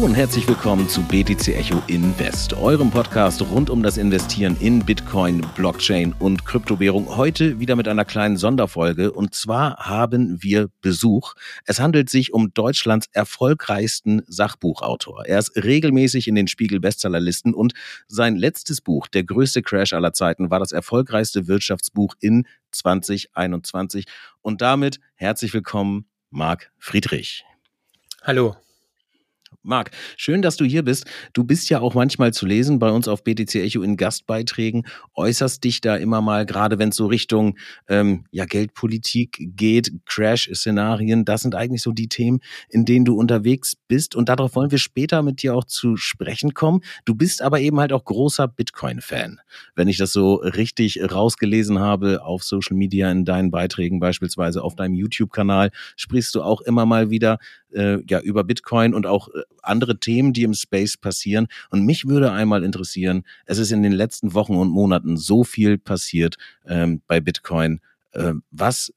Hallo und herzlich willkommen zu BTC Echo Invest, eurem Podcast rund um das Investieren in Bitcoin, Blockchain und Kryptowährung. Heute wieder mit einer kleinen Sonderfolge und zwar haben wir Besuch. Es handelt sich um Deutschlands erfolgreichsten Sachbuchautor. Er ist regelmäßig in den Spiegel Bestsellerlisten und sein letztes Buch, Der größte Crash aller Zeiten, war das erfolgreichste Wirtschaftsbuch in 2021 und damit herzlich willkommen Marc Friedrich. Hallo. Marc, schön, dass du hier bist. Du bist ja auch manchmal zu lesen bei uns auf BTC Echo in Gastbeiträgen, äußerst dich da immer mal, gerade wenn es so Richtung ähm, ja, Geldpolitik geht, Crash-Szenarien, das sind eigentlich so die Themen, in denen du unterwegs bist. Und darauf wollen wir später mit dir auch zu sprechen kommen. Du bist aber eben halt auch großer Bitcoin-Fan. Wenn ich das so richtig rausgelesen habe auf Social Media in deinen Beiträgen, beispielsweise auf deinem YouTube-Kanal, sprichst du auch immer mal wieder äh, ja über Bitcoin und auch äh, andere Themen, die im Space passieren. Und mich würde einmal interessieren, es ist in den letzten Wochen und Monaten so viel passiert ähm, bei Bitcoin. Äh, was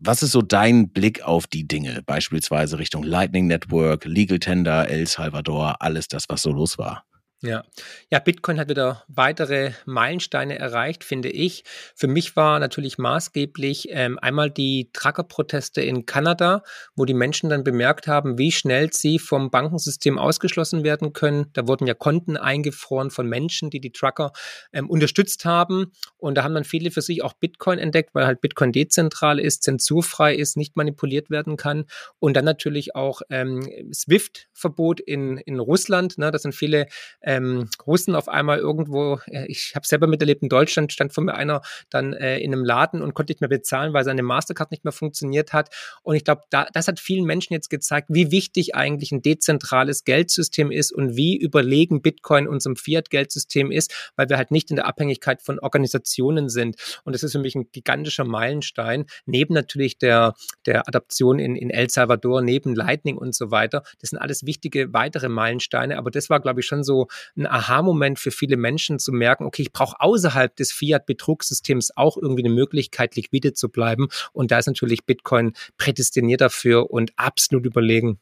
was ist so dein Blick auf die Dinge, beispielsweise Richtung Lightning Network, Legal Tender, El Salvador, alles das, was so los war? Ja. ja, Bitcoin hat wieder weitere Meilensteine erreicht, finde ich. Für mich war natürlich maßgeblich ähm, einmal die Trucker-Proteste in Kanada, wo die Menschen dann bemerkt haben, wie schnell sie vom Bankensystem ausgeschlossen werden können. Da wurden ja Konten eingefroren von Menschen, die die Trucker ähm, unterstützt haben. Und da haben dann viele für sich auch Bitcoin entdeckt, weil halt Bitcoin dezentral ist, zensurfrei ist, nicht manipuliert werden kann. Und dann natürlich auch ähm, SWIFT-Verbot in, in Russland. Ne? Das sind viele ähm, Russen auf einmal irgendwo, äh, ich habe selber miterlebt in Deutschland, stand vor mir einer dann äh, in einem Laden und konnte nicht mehr bezahlen, weil seine Mastercard nicht mehr funktioniert hat. Und ich glaube, da, das hat vielen Menschen jetzt gezeigt, wie wichtig eigentlich ein dezentrales Geldsystem ist und wie überlegen Bitcoin unserem Fiat-Geldsystem ist, weil wir halt nicht in der Abhängigkeit von Organisationen sind. Und das ist für mich ein gigantischer Meilenstein, neben natürlich der, der Adaption in, in El Salvador, neben Lightning und so weiter. Das sind alles wichtige weitere Meilensteine, aber das war, glaube ich, schon so ein Aha-Moment für viele Menschen zu merken, okay, ich brauche außerhalb des Fiat-Betrugssystems auch irgendwie eine Möglichkeit, liquide zu bleiben. Und da ist natürlich Bitcoin prädestiniert dafür und absolut überlegen.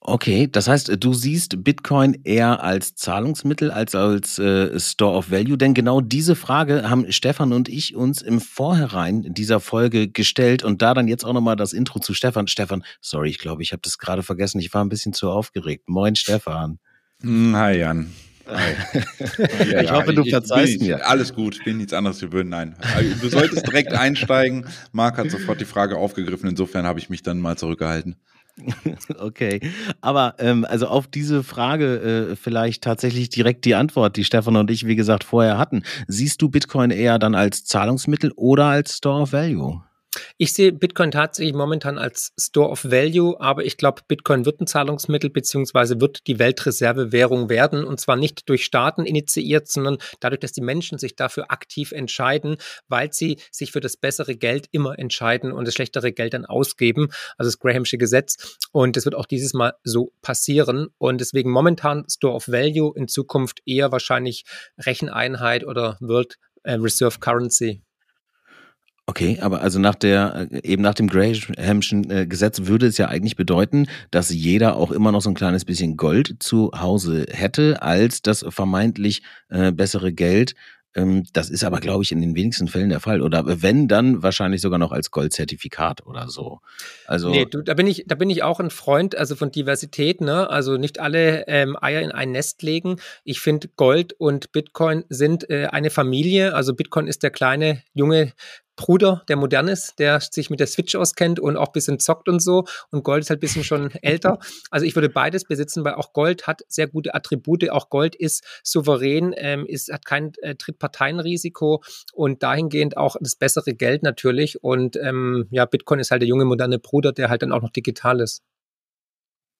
Okay, das heißt, du siehst Bitcoin eher als Zahlungsmittel als als äh, Store of Value, denn genau diese Frage haben Stefan und ich uns im Vorhinein dieser Folge gestellt und da dann jetzt auch nochmal das Intro zu Stefan. Stefan, sorry, ich glaube, ich habe das gerade vergessen, ich war ein bisschen zu aufgeregt. Moin Stefan. Hm, hi Jan. Hi. ja, ich hoffe, du verzeihst mir. Alles gut, ich bin nichts anderes gewöhnt. Nein, also, du solltest direkt einsteigen. Marc hat sofort die Frage aufgegriffen. Insofern habe ich mich dann mal zurückgehalten. Okay, aber ähm, also auf diese Frage äh, vielleicht tatsächlich direkt die Antwort, die Stefan und ich, wie gesagt, vorher hatten. Siehst du Bitcoin eher dann als Zahlungsmittel oder als Store of Value? Ich sehe Bitcoin tatsächlich momentan als Store of Value, aber ich glaube, Bitcoin wird ein Zahlungsmittel beziehungsweise wird die Weltreservewährung werden und zwar nicht durch Staaten initiiert, sondern dadurch, dass die Menschen sich dafür aktiv entscheiden, weil sie sich für das bessere Geld immer entscheiden und das schlechtere Geld dann ausgeben, also das Grahamsche Gesetz. Und das wird auch dieses Mal so passieren und deswegen momentan Store of Value, in Zukunft eher wahrscheinlich Recheneinheit oder World äh, Reserve Currency. Okay, aber also nach der, äh, eben nach dem Grahamschen äh, Gesetz würde es ja eigentlich bedeuten, dass jeder auch immer noch so ein kleines bisschen Gold zu Hause hätte, als das vermeintlich äh, bessere Geld. Ähm, das ist aber, glaube ich, in den wenigsten Fällen der Fall. Oder wenn, dann wahrscheinlich sogar noch als Goldzertifikat oder so. Also. Nee, du, da bin ich, da bin ich auch ein Freund, also von Diversität, ne? Also nicht alle ähm, Eier in ein Nest legen. Ich finde, Gold und Bitcoin sind äh, eine Familie. Also Bitcoin ist der kleine junge Bruder, der modern ist, der sich mit der Switch auskennt und auch ein bisschen zockt und so. Und Gold ist halt ein bisschen schon älter. Also ich würde beides besitzen, weil auch Gold hat sehr gute Attribute. Auch Gold ist souverän, ähm, ist, hat kein äh, Drittparteienrisiko und dahingehend auch das bessere Geld natürlich. Und ähm, ja, Bitcoin ist halt der junge moderne Bruder, der halt dann auch noch digital ist.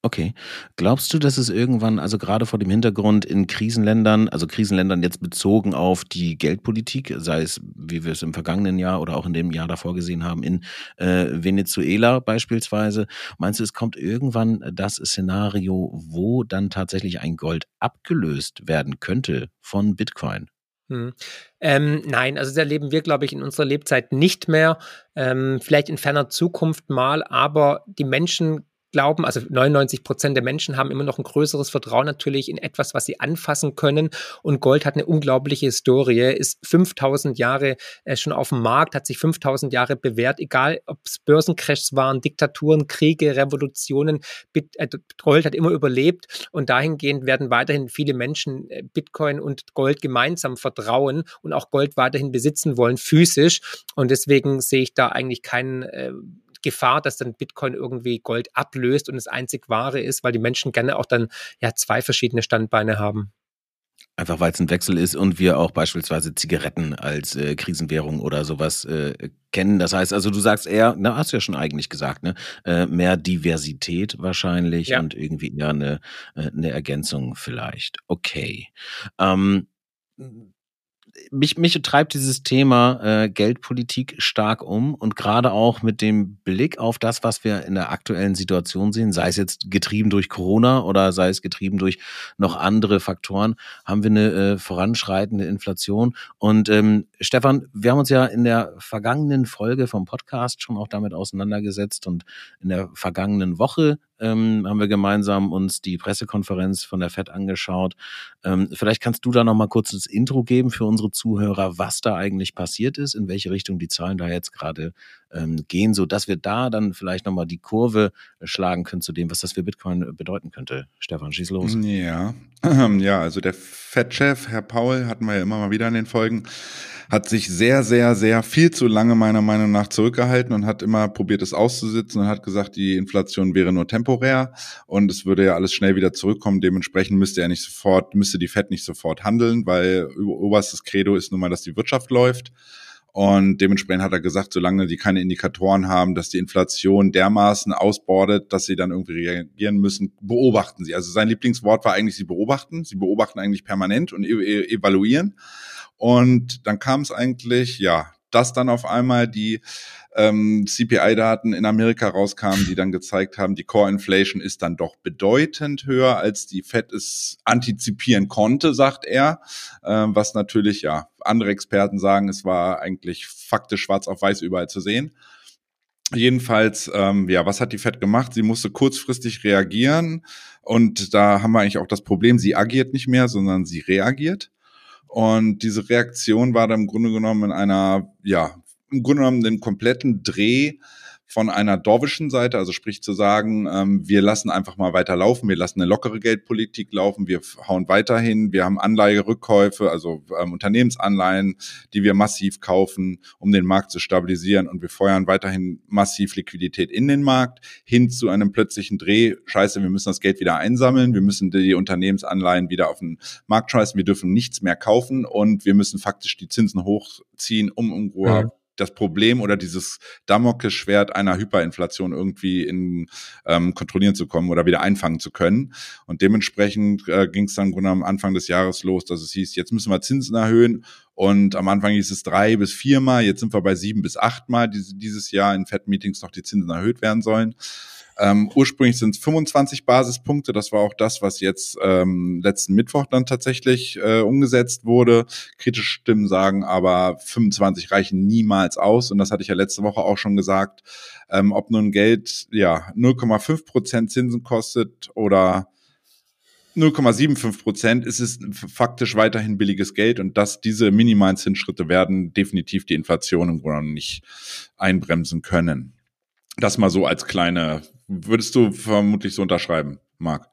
Okay. Glaubst du, dass es irgendwann, also gerade vor dem Hintergrund in Krisenländern, also Krisenländern jetzt bezogen auf die Geldpolitik, sei es, wie wir es im vergangenen Jahr oder auch in dem Jahr davor gesehen haben, in äh, Venezuela beispielsweise, meinst du, es kommt irgendwann das Szenario, wo dann tatsächlich ein Gold abgelöst werden könnte von Bitcoin? Hm. Ähm, nein, also das erleben wir, glaube ich, in unserer Lebzeit nicht mehr. Ähm, vielleicht in ferner Zukunft mal, aber die Menschen glauben, also 99 Prozent der Menschen haben immer noch ein größeres Vertrauen natürlich in etwas, was sie anfassen können. Und Gold hat eine unglaubliche Historie, ist 5000 Jahre äh, schon auf dem Markt, hat sich 5000 Jahre bewährt, egal ob es Börsencrashs waren, Diktaturen, Kriege, Revolutionen. Äh, Gold hat immer überlebt und dahingehend werden weiterhin viele Menschen äh, Bitcoin und Gold gemeinsam vertrauen und auch Gold weiterhin besitzen wollen, physisch. Und deswegen sehe ich da eigentlich keinen äh, Gefahr, dass dann Bitcoin irgendwie Gold ablöst und das einzig wahre ist, weil die Menschen gerne auch dann ja zwei verschiedene Standbeine haben. Einfach weil es ein Wechsel ist und wir auch beispielsweise Zigaretten als äh, Krisenwährung oder sowas äh, kennen. Das heißt, also du sagst eher, na, hast du ja schon eigentlich gesagt, ne? Äh, mehr Diversität wahrscheinlich ja. und irgendwie eher eine, äh, eine Ergänzung vielleicht. Okay. Ähm, mich, mich treibt dieses Thema äh, Geldpolitik stark um und gerade auch mit dem Blick auf das, was wir in der aktuellen Situation sehen, sei es jetzt getrieben durch Corona oder sei es getrieben durch noch andere Faktoren, haben wir eine äh, voranschreitende Inflation. Und ähm, Stefan, wir haben uns ja in der vergangenen Folge vom Podcast schon auch damit auseinandergesetzt und in der vergangenen Woche ähm, haben wir gemeinsam uns die Pressekonferenz von der FED angeschaut. Ähm, vielleicht kannst du da noch mal kurz das Intro geben für unsere Zuhörer, was da eigentlich passiert ist, in welche Richtung die Zahlen da jetzt gerade ähm, gehen, so dass wir da dann vielleicht noch mal die Kurve schlagen können zu dem, was das für Bitcoin bedeuten könnte. Stefan, schieß los. Ja, ja, also der FED-Chef, Herr Paul, hatten wir ja immer mal wieder in den Folgen hat sich sehr, sehr, sehr viel zu lange meiner Meinung nach zurückgehalten und hat immer probiert, es auszusitzen und hat gesagt, die Inflation wäre nur temporär und es würde ja alles schnell wieder zurückkommen. Dementsprechend müsste er nicht sofort, müsste die FED nicht sofort handeln, weil oberstes Credo ist nun mal, dass die Wirtschaft läuft. Und dementsprechend hat er gesagt, solange die keine Indikatoren haben, dass die Inflation dermaßen ausbordet, dass sie dann irgendwie reagieren müssen, beobachten sie. Also sein Lieblingswort war eigentlich, sie beobachten. Sie beobachten eigentlich permanent und e-, e-, evaluieren. Und dann kam es eigentlich, ja, dass dann auf einmal die ähm, CPI-Daten in Amerika rauskamen, die dann gezeigt haben, die Core Inflation ist dann doch bedeutend höher, als die Fed es antizipieren konnte, sagt er. Ähm, was natürlich, ja, andere Experten sagen, es war eigentlich faktisch schwarz auf weiß überall zu sehen. Jedenfalls, ähm, ja, was hat die Fed gemacht? Sie musste kurzfristig reagieren und da haben wir eigentlich auch das Problem, sie agiert nicht mehr, sondern sie reagiert. Und diese Reaktion war dann im Grunde genommen in einer, ja, im Grunde genommen den kompletten Dreh von einer dorwischen Seite, also sprich zu sagen, ähm, wir lassen einfach mal weiter laufen, wir lassen eine lockere Geldpolitik laufen, wir hauen weiterhin, wir haben Anleiherückkäufe, also ähm, Unternehmensanleihen, die wir massiv kaufen, um den Markt zu stabilisieren und wir feuern weiterhin massiv Liquidität in den Markt hin zu einem plötzlichen Dreh. Scheiße, wir müssen das Geld wieder einsammeln, wir müssen die Unternehmensanleihen wieder auf den Markt scheißen, wir dürfen nichts mehr kaufen und wir müssen faktisch die Zinsen hochziehen, um irgendwo ja das Problem oder dieses Damoklesschwert einer Hyperinflation irgendwie in ähm, kontrollieren zu kommen oder wieder einfangen zu können. Und dementsprechend äh, ging es dann am Anfang des Jahres los, dass es hieß, jetzt müssen wir Zinsen erhöhen. Und am Anfang hieß es drei bis viermal, jetzt sind wir bei sieben bis achtmal dieses Jahr in Fed-Meetings noch die Zinsen erhöht werden sollen. Ähm, ursprünglich sind es 25 Basispunkte. Das war auch das, was jetzt ähm, letzten Mittwoch dann tatsächlich äh, umgesetzt wurde. Kritische Stimmen sagen aber 25 reichen niemals aus. Und das hatte ich ja letzte Woche auch schon gesagt. Ähm, ob nun Geld ja 0,5 Prozent Zinsen kostet oder 0,75 Prozent ist es faktisch weiterhin billiges Geld und dass diese minimalen Zinsschritte werden definitiv die Inflation im Grunde nicht einbremsen können. Das mal so als kleine würdest du vermutlich so unterschreiben, Marc?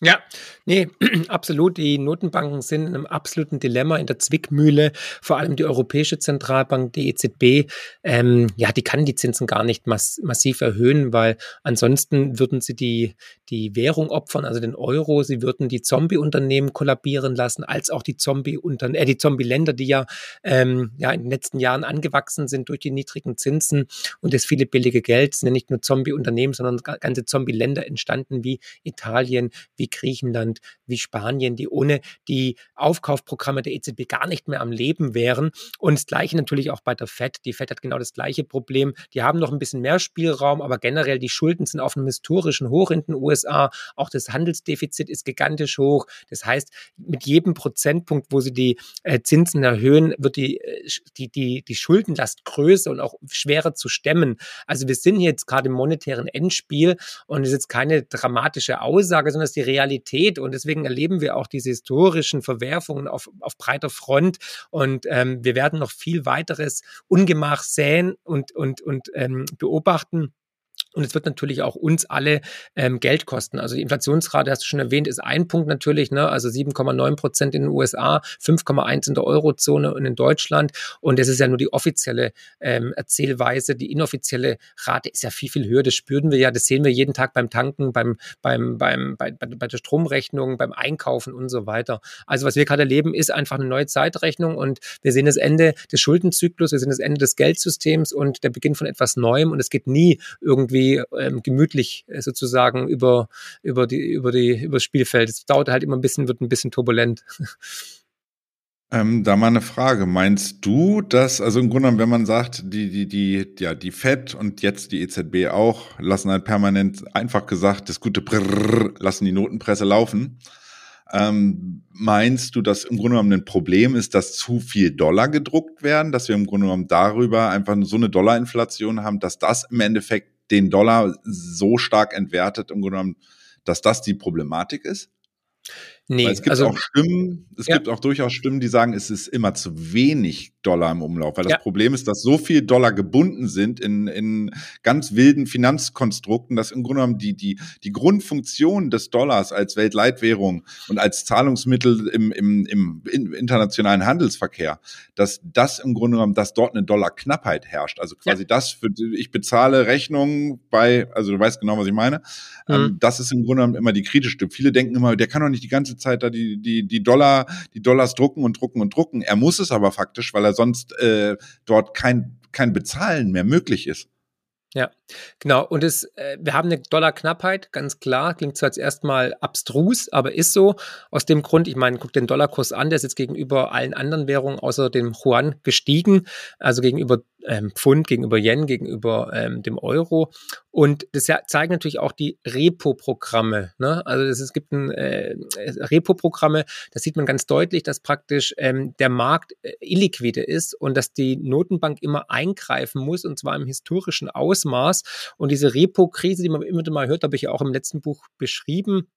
Ja, nee, absolut. Die Notenbanken sind in einem absoluten Dilemma in der Zwickmühle. Vor allem die Europäische Zentralbank, die EZB, ähm, ja, die kann die Zinsen gar nicht mass massiv erhöhen, weil ansonsten würden sie die, die Währung opfern, also den Euro. Sie würden die Zombie-Unternehmen kollabieren lassen, als auch die Zombie-Unternehmen, äh, die Zombie-Länder, die ja, ähm, ja in den letzten Jahren angewachsen sind durch die niedrigen Zinsen und das viele billige Geld. Es sind ja nicht nur Zombie-Unternehmen, sondern ganze Zombie-Länder entstanden wie Italien, wie wie Griechenland, wie Spanien, die ohne die Aufkaufprogramme der EZB gar nicht mehr am Leben wären. Und das Gleiche natürlich auch bei der FED. Die FED hat genau das gleiche Problem. Die haben noch ein bisschen mehr Spielraum, aber generell die Schulden sind auf einem historischen Hoch in den USA. Auch das Handelsdefizit ist gigantisch hoch. Das heißt, mit jedem Prozentpunkt, wo sie die äh, Zinsen erhöhen, wird die, äh, die, die, die Schuldenlast größer und auch schwerer zu stemmen. Also wir sind hier jetzt gerade im monetären Endspiel und es ist jetzt keine dramatische Aussage, sondern es ist die Realität und deswegen erleben wir auch diese historischen Verwerfungen auf, auf breiter Front und ähm, wir werden noch viel weiteres Ungemach säen und, und, und ähm, beobachten. Und es wird natürlich auch uns alle ähm, Geld kosten. Also die Inflationsrate, hast du schon erwähnt, ist ein Punkt natürlich, ne? also 7,9 Prozent in den USA, 5,1 in der Eurozone und in Deutschland. Und das ist ja nur die offizielle ähm, Erzählweise. Die inoffizielle Rate ist ja viel, viel höher. Das spüren wir ja, das sehen wir jeden Tag beim Tanken, beim, beim, beim, bei, bei der Stromrechnung, beim Einkaufen und so weiter. Also was wir gerade erleben, ist einfach eine neue Zeitrechnung und wir sehen das Ende des Schuldenzyklus, wir sehen das Ende des Geldsystems und der Beginn von etwas Neuem und es geht nie irgendwie irgendwie ähm, gemütlich äh, sozusagen über, über, die, über, die, über das Spielfeld. Es dauert halt immer ein bisschen, wird ein bisschen turbulent. Ähm, da mal eine Frage. Meinst du, dass, also im Grunde genommen, wenn man sagt, die, die, die, ja, die FED und jetzt die EZB auch lassen halt permanent, einfach gesagt, das gute Brrrr, lassen die Notenpresse laufen. Ähm, meinst du, dass im Grunde genommen ein Problem ist, dass zu viel Dollar gedruckt werden, dass wir im Grunde genommen darüber einfach so eine Dollarinflation haben, dass das im Endeffekt den Dollar so stark entwertet, im Grunde genommen, dass das die Problematik ist? Nee, Weil es gibt also, auch Stimmen, es ja. gibt auch durchaus Stimmen, die sagen, es ist immer zu wenig Dollar im Umlauf. Weil das ja. Problem ist, dass so viel Dollar gebunden sind in, in ganz wilden Finanzkonstrukten, dass im Grunde genommen die, die, die Grundfunktion des Dollars als Weltleitwährung und als Zahlungsmittel im, im, im internationalen Handelsverkehr, dass das im Grunde genommen, dass dort eine Dollarknappheit herrscht. Also quasi ja. das, für, ich bezahle Rechnungen bei, also du weißt genau, was ich meine. Ähm, mhm. das ist im Grunde genommen immer die kritische. Viele denken immer, der kann doch nicht die ganze Zeit da die, die, die Dollar, die Dollars drucken und drucken und drucken. Er muss es aber faktisch, weil er sonst äh, dort kein, kein Bezahlen mehr möglich ist. Ja, genau. Und es, äh, wir haben eine Dollarknappheit, ganz klar. Klingt zwar jetzt erstmal abstrus, aber ist so. Aus dem Grund, ich meine, guck den Dollarkurs an, der ist jetzt gegenüber allen anderen Währungen außer dem Yuan gestiegen, also gegenüber ähm, Pfund, gegenüber Yen, gegenüber ähm, dem Euro. Und das ja, zeigen natürlich auch die Repo-Programme. Ne? Also das, es gibt ein äh, Repo-Programme, da sieht man ganz deutlich, dass praktisch ähm, der Markt äh, illiquide ist und dass die Notenbank immer eingreifen muss und zwar im historischen Ausmaß. Und diese Repo-Krise, die man immer mal hört, habe ich ja auch im letzten Buch beschrieben,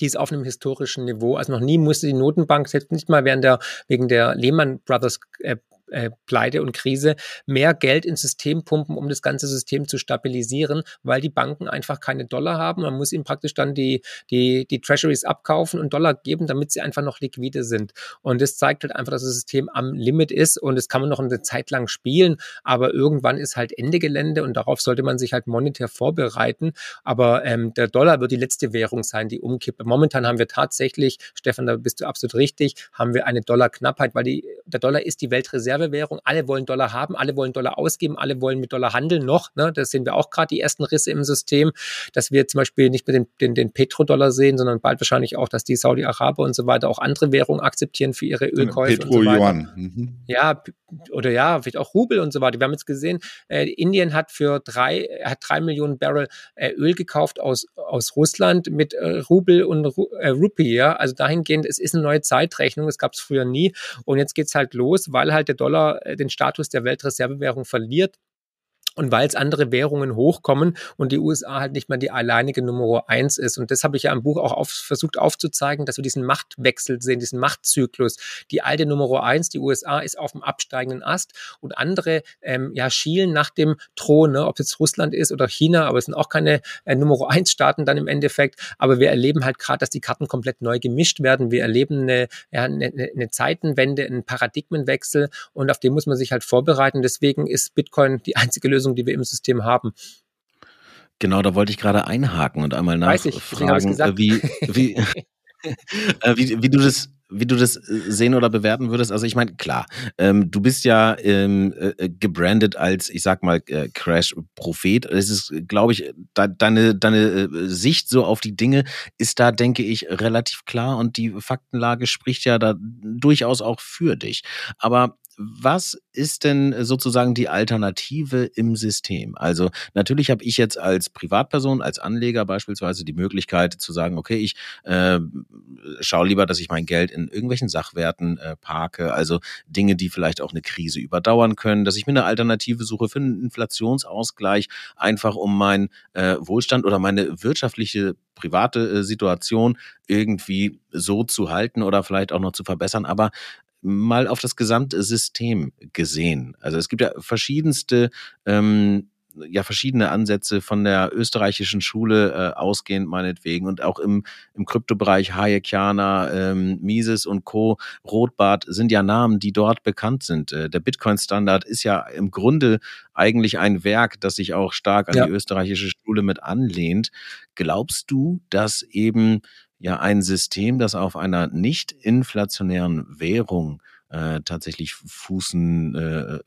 die ist auf einem historischen Niveau. Also noch nie musste die Notenbank, selbst nicht mal während der, wegen der Lehman Brothers äh, äh, Pleite und Krise mehr Geld ins System pumpen, um das ganze System zu stabilisieren, weil die Banken einfach keine Dollar haben. Man muss ihnen praktisch dann die, die, die Treasuries abkaufen und Dollar geben, damit sie einfach noch liquide sind. Und das zeigt halt einfach, dass das System am Limit ist und das kann man noch eine Zeit lang spielen, aber irgendwann ist halt Ende Gelände und darauf sollte man sich halt monetär vorbereiten. Aber ähm, der Dollar wird die letzte Währung sein, die umkippt. Momentan haben wir tatsächlich, Stefan, da bist du absolut richtig, haben wir eine Dollarknappheit, weil die, der Dollar ist die Weltreserve Reservewährung. Alle wollen Dollar haben, alle wollen Dollar ausgeben, alle wollen mit Dollar handeln noch. Ne? Das sehen wir auch gerade die ersten Risse im System, dass wir zum Beispiel nicht mehr den, den, den Petrodollar sehen, sondern bald wahrscheinlich auch, dass die Saudi-Araber und so weiter auch andere Währungen akzeptieren für ihre Ölkäufe. Petro und so Yuan. Mhm. Ja, oder ja, vielleicht auch Rubel und so weiter. Wir haben jetzt gesehen, äh, Indien hat für drei, hat drei Millionen Barrel äh, Öl gekauft aus, aus Russland mit äh, Rubel und Ru äh, Rupee. Ja? Also dahingehend, es ist eine neue Zeitrechnung, es gab es früher nie. Und jetzt geht's halt los, weil halt der Dollar äh, den Status der Weltreservewährung verliert und weil es andere Währungen hochkommen und die USA halt nicht mehr die alleinige Nummer eins ist. Und das habe ich ja im Buch auch auf, versucht aufzuzeigen, dass wir diesen Machtwechsel sehen, diesen Machtzyklus. Die alte Nummer eins, die USA, ist auf dem absteigenden Ast und andere ähm, ja, schielen nach dem Thron, ne? ob jetzt Russland ist oder China, aber es sind auch keine äh, Nummer eins Staaten dann im Endeffekt. Aber wir erleben halt gerade, dass die Karten komplett neu gemischt werden. Wir erleben eine, ja, eine, eine Zeitenwende, einen Paradigmenwechsel und auf den muss man sich halt vorbereiten. Deswegen ist Bitcoin die einzige Lösung, Lösung, die wir im System haben. Genau, da wollte ich gerade einhaken und einmal nachfragen, wie, wie, äh, wie, wie, du das wie du das äh, sehen oder bewerten würdest. Also ich meine, klar, ähm, du bist ja ähm, äh, äh, gebrandet als, ich sag mal, äh, Crash-Prophet. Es ist, glaube ich, de deine, deine Sicht so auf die Dinge ist da, denke ich, relativ klar und die Faktenlage spricht ja da durchaus auch für dich. Aber was ist denn sozusagen die Alternative im System? Also natürlich habe ich jetzt als Privatperson, als Anleger beispielsweise die Möglichkeit zu sagen, okay, ich äh, schaue lieber, dass ich mein Geld in irgendwelchen Sachwerten äh, parke, also Dinge, die vielleicht auch eine Krise überdauern können, dass ich mir eine Alternative suche für einen Inflationsausgleich, einfach um meinen äh, Wohlstand oder meine wirtschaftliche private äh, Situation irgendwie so zu halten oder vielleicht auch noch zu verbessern. Aber mal auf das gesamte System gesehen. Also es gibt ja verschiedenste ähm, ja verschiedene Ansätze von der österreichischen Schule äh, ausgehend meinetwegen und auch im, im Kryptobereich Hayekiana, ähm, Mises und Co. Rotbart sind ja Namen, die dort bekannt sind. Äh, der Bitcoin-Standard ist ja im Grunde eigentlich ein Werk, das sich auch stark an ja. die österreichische Schule mit anlehnt. Glaubst du, dass eben ja ein System, das auf einer nicht inflationären Währung äh, tatsächlich fußen, äh,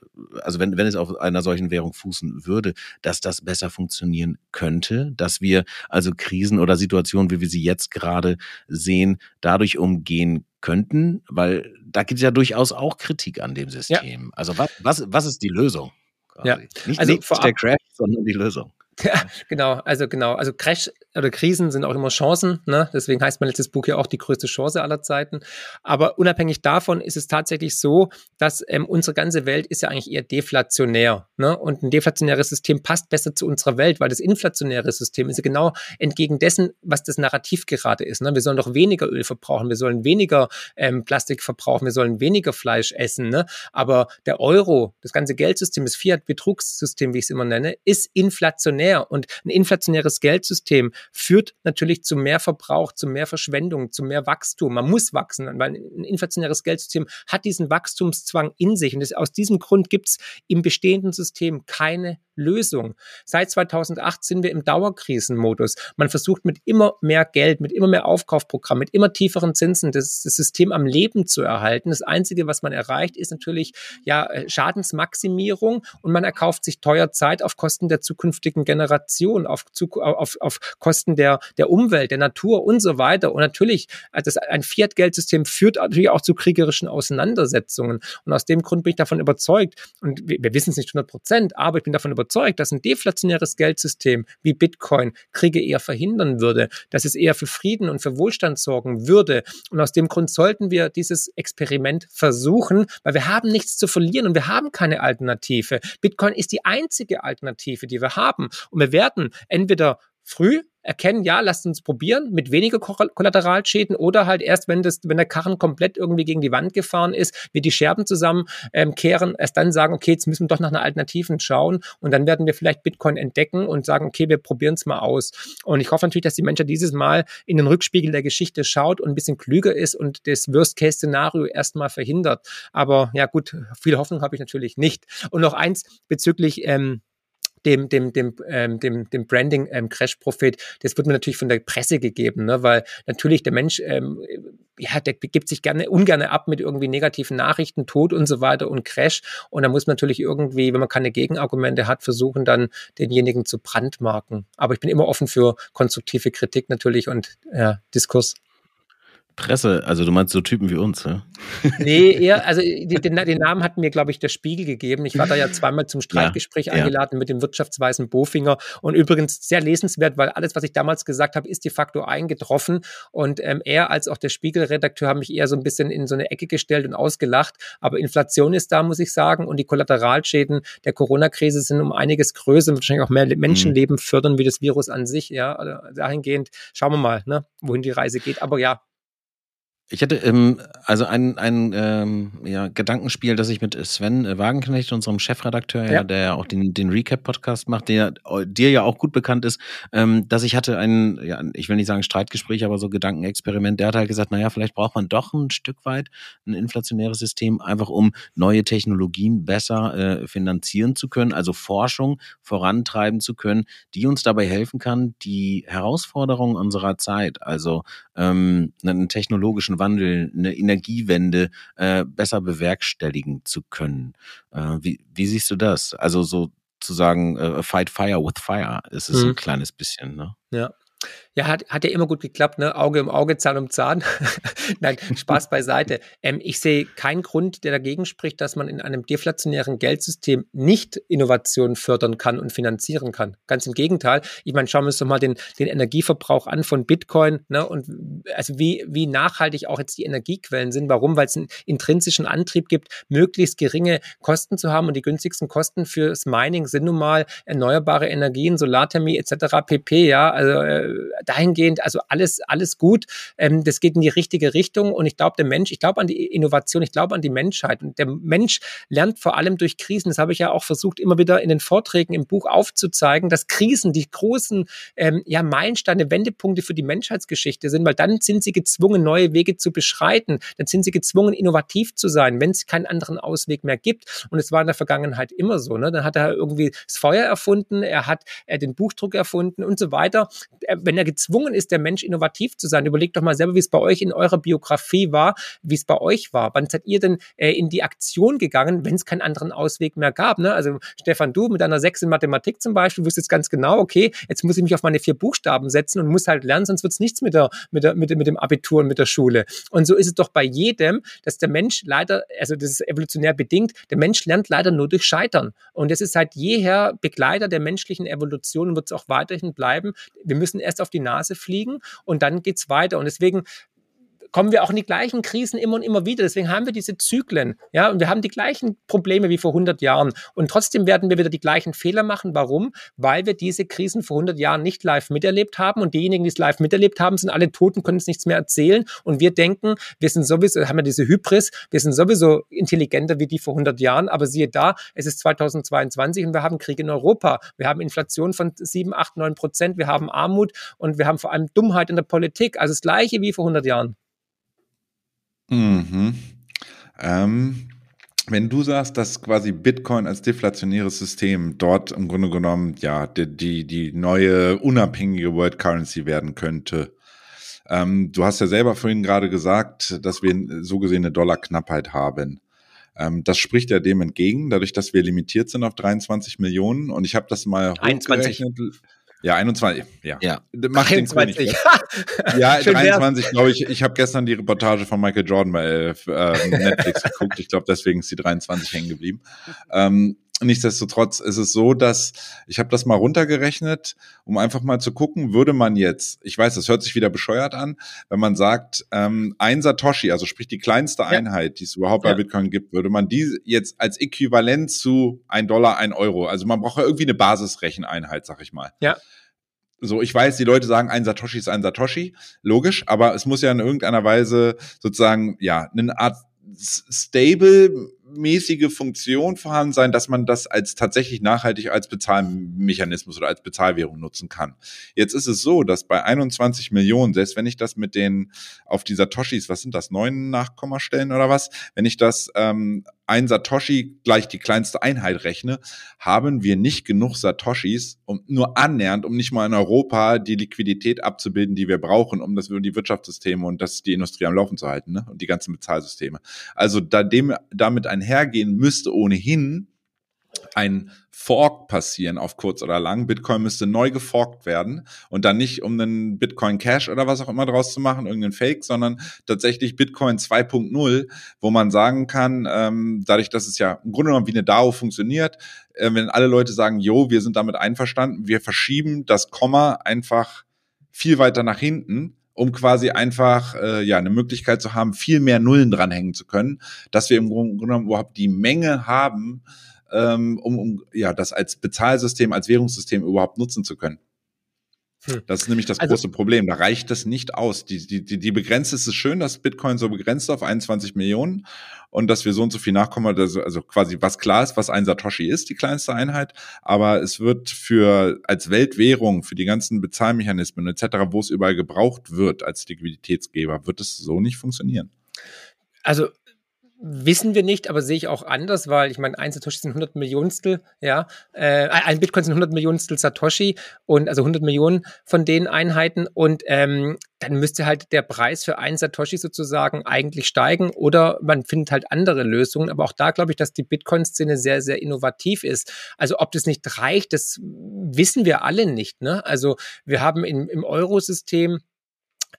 also wenn, wenn es auf einer solchen Währung fußen würde, dass das besser funktionieren könnte, dass wir also Krisen oder Situationen, wie wir sie jetzt gerade sehen, dadurch umgehen könnten, weil da gibt es ja durchaus auch Kritik an dem System. Ja. Also was, was, was ist die Lösung? Quasi? Ja. Nicht, also nicht der Crash, sondern die Lösung. Ja, genau, also genau. Also Crash oder Krisen sind auch immer Chancen, ne? Deswegen heißt mein letztes Buch ja auch die größte Chance aller Zeiten. Aber unabhängig davon ist es tatsächlich so, dass ähm, unsere ganze Welt ist ja eigentlich eher deflationär. Ne? Und ein deflationäres System passt besser zu unserer Welt, weil das inflationäre System ist ja genau entgegen dessen, was das Narrativ gerade ist. Ne? Wir sollen doch weniger Öl verbrauchen, wir sollen weniger ähm, Plastik verbrauchen, wir sollen weniger Fleisch essen. Ne? Aber der Euro, das ganze Geldsystem, das Fiat-Betrugssystem, wie ich es immer nenne, ist inflationär inflationär. Und ein inflationäres Geldsystem führt natürlich zu mehr Verbrauch, zu mehr Verschwendung, zu mehr Wachstum. Man muss wachsen, weil ein inflationäres Geldsystem hat diesen Wachstumszwang in sich. Und das, aus diesem Grund gibt es im bestehenden System keine Lösung. Seit 2008 sind wir im Dauerkrisenmodus. Man versucht mit immer mehr Geld, mit immer mehr Aufkaufprogramm, mit immer tieferen Zinsen das, das System am Leben zu erhalten. Das Einzige, was man erreicht, ist natürlich ja äh, Schadensmaximierung und man erkauft sich teuer Zeit auf Kosten der zukünftigen Generation, auf, auf, auf Kosten der, der Umwelt, der Natur und so weiter. Und natürlich, äh, das, ein Fiat-Geldsystem führt natürlich auch zu kriegerischen Auseinandersetzungen. Und aus dem Grund bin ich davon überzeugt, und wir, wir wissen es nicht 100 Prozent, aber ich bin davon überzeugt, überzeugt, dass ein deflationäres Geldsystem wie Bitcoin Kriege eher verhindern würde, dass es eher für Frieden und für Wohlstand sorgen würde. Und aus dem Grund sollten wir dieses Experiment versuchen, weil wir haben nichts zu verlieren und wir haben keine Alternative. Bitcoin ist die einzige Alternative, die wir haben. Und wir werden entweder früh erkennen, ja, lasst uns probieren mit weniger Kollateralschäden oder halt erst, wenn das, wenn der Karren komplett irgendwie gegen die Wand gefahren ist, wir die Scherben zusammenkehren, ähm, erst dann sagen, okay, jetzt müssen wir doch nach einer Alternativen schauen und dann werden wir vielleicht Bitcoin entdecken und sagen, okay, wir probieren es mal aus. Und ich hoffe natürlich, dass die Menschheit dieses Mal in den Rückspiegel der Geschichte schaut und ein bisschen klüger ist und das Worst-Case-Szenario erstmal verhindert. Aber ja gut, viel Hoffnung habe ich natürlich nicht. Und noch eins bezüglich ähm, dem, dem, dem, ähm, dem, dem Branding ähm, Crash-Prophet, das wird mir natürlich von der Presse gegeben, ne? weil natürlich der Mensch, ähm, ja, der gibt sich gerne, ungern ab mit irgendwie negativen Nachrichten, Tod und so weiter und Crash. Und da muss man natürlich irgendwie, wenn man keine Gegenargumente hat, versuchen dann denjenigen zu brandmarken. Aber ich bin immer offen für konstruktive Kritik natürlich und ja, Diskurs. Presse, also du meinst so Typen wie uns, ja? Nee, eher, also den, den Namen hat mir, glaube ich, der Spiegel gegeben. Ich war da ja zweimal zum Streitgespräch ja, eingeladen ja. mit dem Wirtschaftsweisen Bofinger und übrigens sehr lesenswert, weil alles, was ich damals gesagt habe, ist de facto eingetroffen und ähm, er als auch der Spiegelredakteur haben mich eher so ein bisschen in so eine Ecke gestellt und ausgelacht, aber Inflation ist da, muss ich sagen, und die Kollateralschäden der Corona-Krise sind um einiges größer, wahrscheinlich auch mehr Menschenleben mhm. fördern wie das Virus an sich, ja, also dahingehend schauen wir mal, ne, wohin die Reise geht, aber ja, ich hatte ähm, also ein, ein ähm, ja, Gedankenspiel, das ich mit Sven äh, Wagenknecht, unserem Chefredakteur, ja. ja der ja auch den, den Recap-Podcast macht, der dir ja auch gut bekannt ist, ähm, dass ich hatte ein, ja, ich will nicht sagen Streitgespräch, aber so Gedankenexperiment. Der hat halt gesagt, naja, vielleicht braucht man doch ein Stück weit ein inflationäres System, einfach um neue Technologien besser äh, finanzieren zu können, also Forschung vorantreiben zu können, die uns dabei helfen kann, die Herausforderungen unserer Zeit, also ähm, einen technologischen Wandel, eine Energiewende äh, besser bewerkstelligen zu können. Äh, wie, wie siehst du das? Also sozusagen äh, Fight Fire with Fire ist es hm. ein kleines bisschen, ne? Ja, ja, hat, hat ja immer gut geklappt, ne? Auge um Auge, Zahn um Zahn. Nein, Spaß beiseite. Ähm, ich sehe keinen Grund, der dagegen spricht, dass man in einem deflationären Geldsystem nicht Innovation fördern kann und finanzieren kann. Ganz im Gegenteil. Ich meine, schauen wir uns doch mal den, den Energieverbrauch an von Bitcoin, ne? Und also wie, wie nachhaltig auch jetzt die Energiequellen sind. Warum? Weil es einen intrinsischen Antrieb gibt, möglichst geringe Kosten zu haben. Und die günstigsten Kosten fürs Mining sind nun mal erneuerbare Energien, Solarthermie etc. pp. Ja, also äh, dahingehend, also alles, alles gut. Ähm, das geht in die richtige Richtung. Und ich glaube, der Mensch, ich glaube an die Innovation, ich glaube an die Menschheit. Und der Mensch lernt vor allem durch Krisen. Das habe ich ja auch versucht, immer wieder in den Vorträgen im Buch aufzuzeigen, dass Krisen die großen ähm, ja, Meilensteine, Wendepunkte für die Menschheitsgeschichte sind, weil dann sind sie gezwungen, neue Wege zu beschreiten. Dann sind sie gezwungen, innovativ zu sein, wenn es keinen anderen Ausweg mehr gibt. Und es war in der Vergangenheit immer so. Ne? Dann hat er irgendwie das Feuer erfunden, er hat er den Buchdruck erfunden und so weiter. Wenn er gezwungen ist, der Mensch innovativ zu sein. Überlegt doch mal selber, wie es bei euch in eurer Biografie war, wie es bei euch war. Wann seid ihr denn äh, in die Aktion gegangen, wenn es keinen anderen Ausweg mehr gab? Ne? Also Stefan, du mit deiner Sechs in Mathematik zum Beispiel wusstest ganz genau, okay, jetzt muss ich mich auf meine vier Buchstaben setzen und muss halt lernen, sonst wird es nichts mit, der, mit, der, mit, mit dem Abitur und mit der Schule. Und so ist es doch bei jedem, dass der Mensch leider, also das ist evolutionär bedingt, der Mensch lernt leider nur durch Scheitern. Und das ist seit jeher Begleiter der menschlichen Evolution und wird es auch weiterhin bleiben. Wir müssen erst auf die Nase fliegen und dann geht es weiter. Und deswegen kommen wir auch in die gleichen Krisen immer und immer wieder. Deswegen haben wir diese Zyklen, ja, und wir haben die gleichen Probleme wie vor 100 Jahren. Und trotzdem werden wir wieder die gleichen Fehler machen. Warum? Weil wir diese Krisen vor 100 Jahren nicht live miterlebt haben und diejenigen, die es live miterlebt haben, sind alle tot und können es nichts mehr erzählen. Und wir denken, wir sind sowieso, haben ja diese Hybris, wir sind sowieso intelligenter wie die vor 100 Jahren. Aber siehe da, es ist 2022 und wir haben Krieg in Europa. Wir haben Inflation von 7, 8, 9 Prozent. Wir haben Armut und wir haben vor allem Dummheit in der Politik. Also das Gleiche wie vor 100 Jahren. Mhm. Ähm, wenn du sagst, dass quasi Bitcoin als deflationäres System dort im Grunde genommen ja die, die, die neue unabhängige World Currency werden könnte, ähm, du hast ja selber vorhin gerade gesagt, dass wir so gesehen eine Dollarknappheit haben. Ähm, das spricht ja dem entgegen, dadurch, dass wir limitiert sind auf 23 Millionen. Und ich habe das mal 21. hochgerechnet. Ja, 21, ja. ja. Mach 23. den Ja, 23, glaube ich. Ich habe gestern die Reportage von Michael Jordan bei äh, Netflix geguckt. Ich glaube, deswegen ist die 23 hängen geblieben. Ähm, nichtsdestotrotz ist es so, dass ich habe das mal runtergerechnet, um einfach mal zu gucken, würde man jetzt, ich weiß, das hört sich wieder bescheuert an, wenn man sagt, ähm, ein Satoshi, also sprich die kleinste ja. Einheit, die es überhaupt ja. bei Bitcoin gibt, würde man die jetzt als Äquivalent zu ein Dollar, ein Euro, also man braucht ja irgendwie eine Basisrecheneinheit, sag ich mal. Ja. So, ich weiß, die Leute sagen, ein Satoshi ist ein Satoshi, logisch, aber es muss ja in irgendeiner Weise sozusagen, ja, eine Art stable mäßige Funktion vorhanden sein, dass man das als tatsächlich nachhaltig als Bezahlmechanismus oder als Bezahlwährung nutzen kann. Jetzt ist es so, dass bei 21 Millionen, selbst wenn ich das mit den auf die Satoshis, was sind das, neun Nachkommastellen oder was, wenn ich das ähm, ein Satoshi gleich die kleinste Einheit rechne, haben wir nicht genug Satoshis, um nur annähernd, um nicht mal in Europa die Liquidität abzubilden, die wir brauchen, um das die Wirtschaftssysteme und das die Industrie am Laufen zu halten, ne? Und die ganzen Bezahlsysteme. Also da dem, damit einhergehen müsste ohnehin ein Fork passieren auf kurz oder lang. Bitcoin müsste neu geforkt werden und dann nicht um einen Bitcoin Cash oder was auch immer draus zu machen, irgendeinen Fake, sondern tatsächlich Bitcoin 2.0, wo man sagen kann, ähm, dadurch, dass es ja im Grunde genommen wie eine DAO funktioniert, äh, wenn alle Leute sagen, jo, wir sind damit einverstanden, wir verschieben das Komma einfach viel weiter nach hinten, um quasi einfach äh, ja eine Möglichkeit zu haben, viel mehr Nullen dranhängen zu können, dass wir im Grunde genommen überhaupt die Menge haben, ähm, um, um ja das als Bezahlsystem, als Währungssystem überhaupt nutzen zu können. Hm. Das ist nämlich das also, große Problem. Da reicht das nicht aus. Die, die, die, die begrenzt ist es schön, dass Bitcoin so begrenzt auf 21 Millionen und dass wir so und so viel nachkommen, also, also quasi was klar ist, was ein Satoshi ist, die kleinste Einheit. Aber es wird für als Weltwährung, für die ganzen Bezahlmechanismen etc., wo es überall gebraucht wird als Liquiditätsgeber, wird es so nicht funktionieren. Also Wissen wir nicht, aber sehe ich auch anders, weil ich meine, ein Satoshi sind 100 Millionstel, ja, äh, ein Bitcoin sind 100 Millionstel Satoshi und also 100 Millionen von den Einheiten und ähm, dann müsste halt der Preis für ein Satoshi sozusagen eigentlich steigen oder man findet halt andere Lösungen. Aber auch da glaube ich, dass die Bitcoin-Szene sehr, sehr innovativ ist. Also ob das nicht reicht, das wissen wir alle nicht. Ne? Also wir haben im, im Eurosystem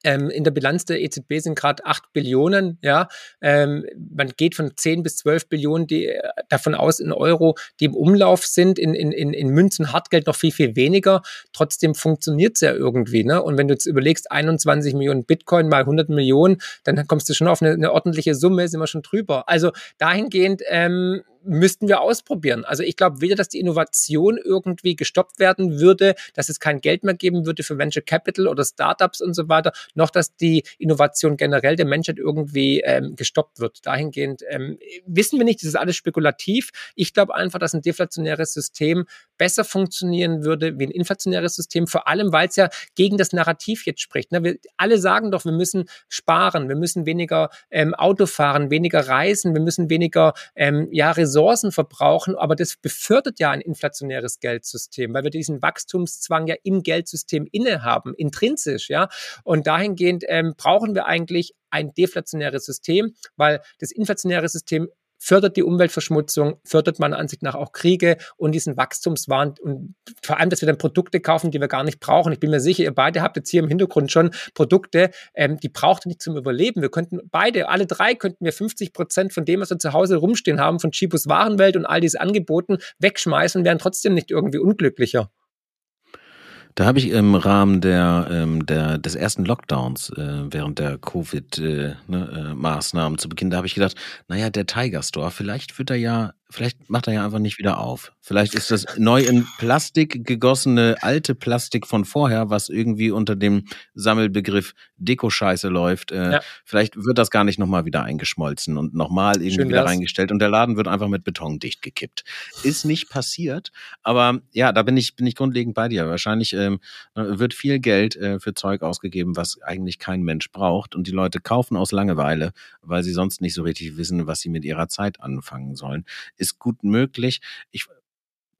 ähm, in der Bilanz der EZB sind gerade 8 Billionen. Ja, ähm, man geht von 10 bis 12 Billionen die, äh, davon aus in Euro, die im Umlauf sind, in, in, in, Münzen, Hartgeld noch viel, viel weniger. Trotzdem funktioniert es ja irgendwie. Ne? Und wenn du jetzt überlegst, 21 Millionen Bitcoin mal 100 Millionen, dann kommst du schon auf eine, eine ordentliche Summe, sind wir schon drüber. Also dahingehend ähm, müssten wir ausprobieren. Also ich glaube weder, dass die Innovation irgendwie gestoppt werden würde, dass es kein Geld mehr geben würde für Venture Capital oder Startups und so weiter, noch dass die Innovation generell der Menschheit irgendwie ähm, gestoppt wird. Dahingehend ähm, wissen wir nicht, das ist alles spekulativ. Ich glaube einfach, dass ein deflationäres System besser funktionieren würde wie ein inflationäres System, vor allem weil es ja gegen das Narrativ jetzt spricht. Ne? Wir alle sagen doch, wir müssen sparen, wir müssen weniger ähm, Auto fahren, weniger reisen, wir müssen weniger ähm, ja, Ressourcen verbrauchen, aber das befördert ja ein inflationäres Geldsystem, weil wir diesen Wachstumszwang ja im Geldsystem innehaben, intrinsisch, ja. Und dahingehend ähm, brauchen wir eigentlich ein deflationäres System, weil das inflationäre System fördert die Umweltverschmutzung, fördert meiner Ansicht nach auch Kriege und diesen Wachstumswahn und vor allem, dass wir dann Produkte kaufen, die wir gar nicht brauchen. Ich bin mir sicher, ihr beide habt jetzt hier im Hintergrund schon Produkte, ähm, die braucht ihr nicht zum Überleben. Wir könnten beide, alle drei könnten wir 50 Prozent von dem, was wir zu Hause rumstehen haben, von Chibus Warenwelt und all diese Angeboten wegschmeißen und wären trotzdem nicht irgendwie unglücklicher. Da habe ich im Rahmen der, ähm, der, des ersten Lockdowns äh, während der Covid-Maßnahmen äh, ne, äh, zu Beginn, da habe ich gedacht, naja, der Tiger Store, vielleicht wird er ja Vielleicht macht er ja einfach nicht wieder auf. Vielleicht ist das neu in Plastik gegossene alte Plastik von vorher, was irgendwie unter dem Sammelbegriff Deko-Scheiße läuft. Äh, ja. Vielleicht wird das gar nicht nochmal wieder eingeschmolzen und nochmal irgendwie Schön wieder reingestellt und der Laden wird einfach mit Beton dicht gekippt. Ist nicht passiert, aber ja, da bin ich, bin ich grundlegend bei dir. Wahrscheinlich ähm, wird viel Geld äh, für Zeug ausgegeben, was eigentlich kein Mensch braucht und die Leute kaufen aus Langeweile, weil sie sonst nicht so richtig wissen, was sie mit ihrer Zeit anfangen sollen ist gut möglich. Ich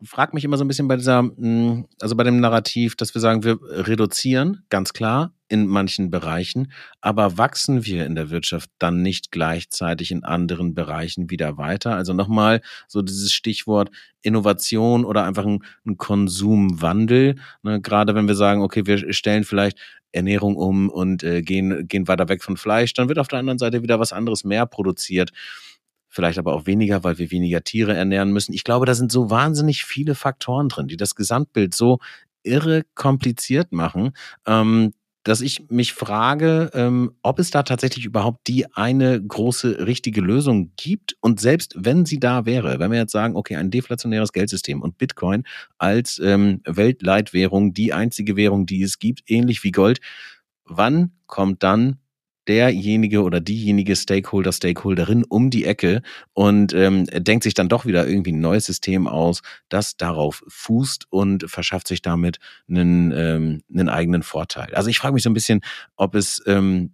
frage mich immer so ein bisschen bei dieser, hm, also bei dem Narrativ, dass wir sagen, wir reduzieren, ganz klar, in manchen Bereichen, aber wachsen wir in der Wirtschaft dann nicht gleichzeitig in anderen Bereichen wieder weiter? Also nochmal so dieses Stichwort Innovation oder einfach ein, ein Konsumwandel. Ne, gerade wenn wir sagen, okay, wir stellen vielleicht Ernährung um und äh, gehen, gehen weiter weg von Fleisch, dann wird auf der anderen Seite wieder was anderes mehr produziert vielleicht aber auch weniger, weil wir weniger Tiere ernähren müssen. Ich glaube, da sind so wahnsinnig viele Faktoren drin, die das Gesamtbild so irre kompliziert machen, ähm, dass ich mich frage, ähm, ob es da tatsächlich überhaupt die eine große richtige Lösung gibt. Und selbst wenn sie da wäre, wenn wir jetzt sagen, okay, ein deflationäres Geldsystem und Bitcoin als ähm, Weltleitwährung die einzige Währung, die es gibt, ähnlich wie Gold, wann kommt dann derjenige oder diejenige Stakeholder, Stakeholderin um die Ecke und ähm, denkt sich dann doch wieder irgendwie ein neues System aus, das darauf fußt und verschafft sich damit einen, ähm, einen eigenen Vorteil. Also ich frage mich so ein bisschen, ob es ähm,